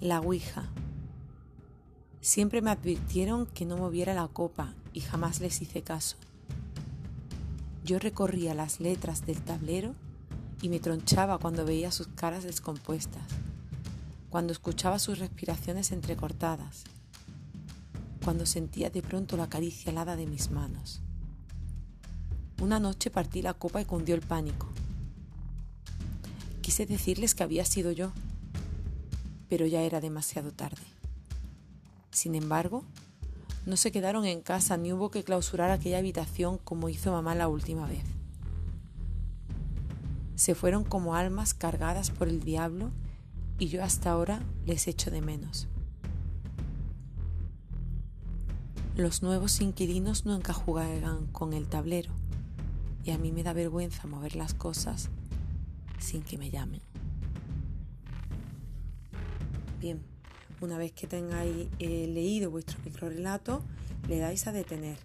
La Ouija. Siempre me advirtieron que no moviera la copa y jamás les hice caso. Yo recorría las letras del tablero y me tronchaba cuando veía sus caras descompuestas, cuando escuchaba sus respiraciones entrecortadas, cuando sentía de pronto la caricia helada de mis manos. Una noche partí la copa y cundió el pánico. Quise decirles que había sido yo pero ya era demasiado tarde. Sin embargo, no se quedaron en casa ni hubo que clausurar aquella habitación como hizo mamá la última vez. Se fueron como almas cargadas por el diablo y yo hasta ahora les echo de menos. Los nuevos inquilinos no encajugan con el tablero y a mí me da vergüenza mover las cosas sin que me llamen. Bien, una vez que tengáis eh, leído vuestro microrelato, le dais a detener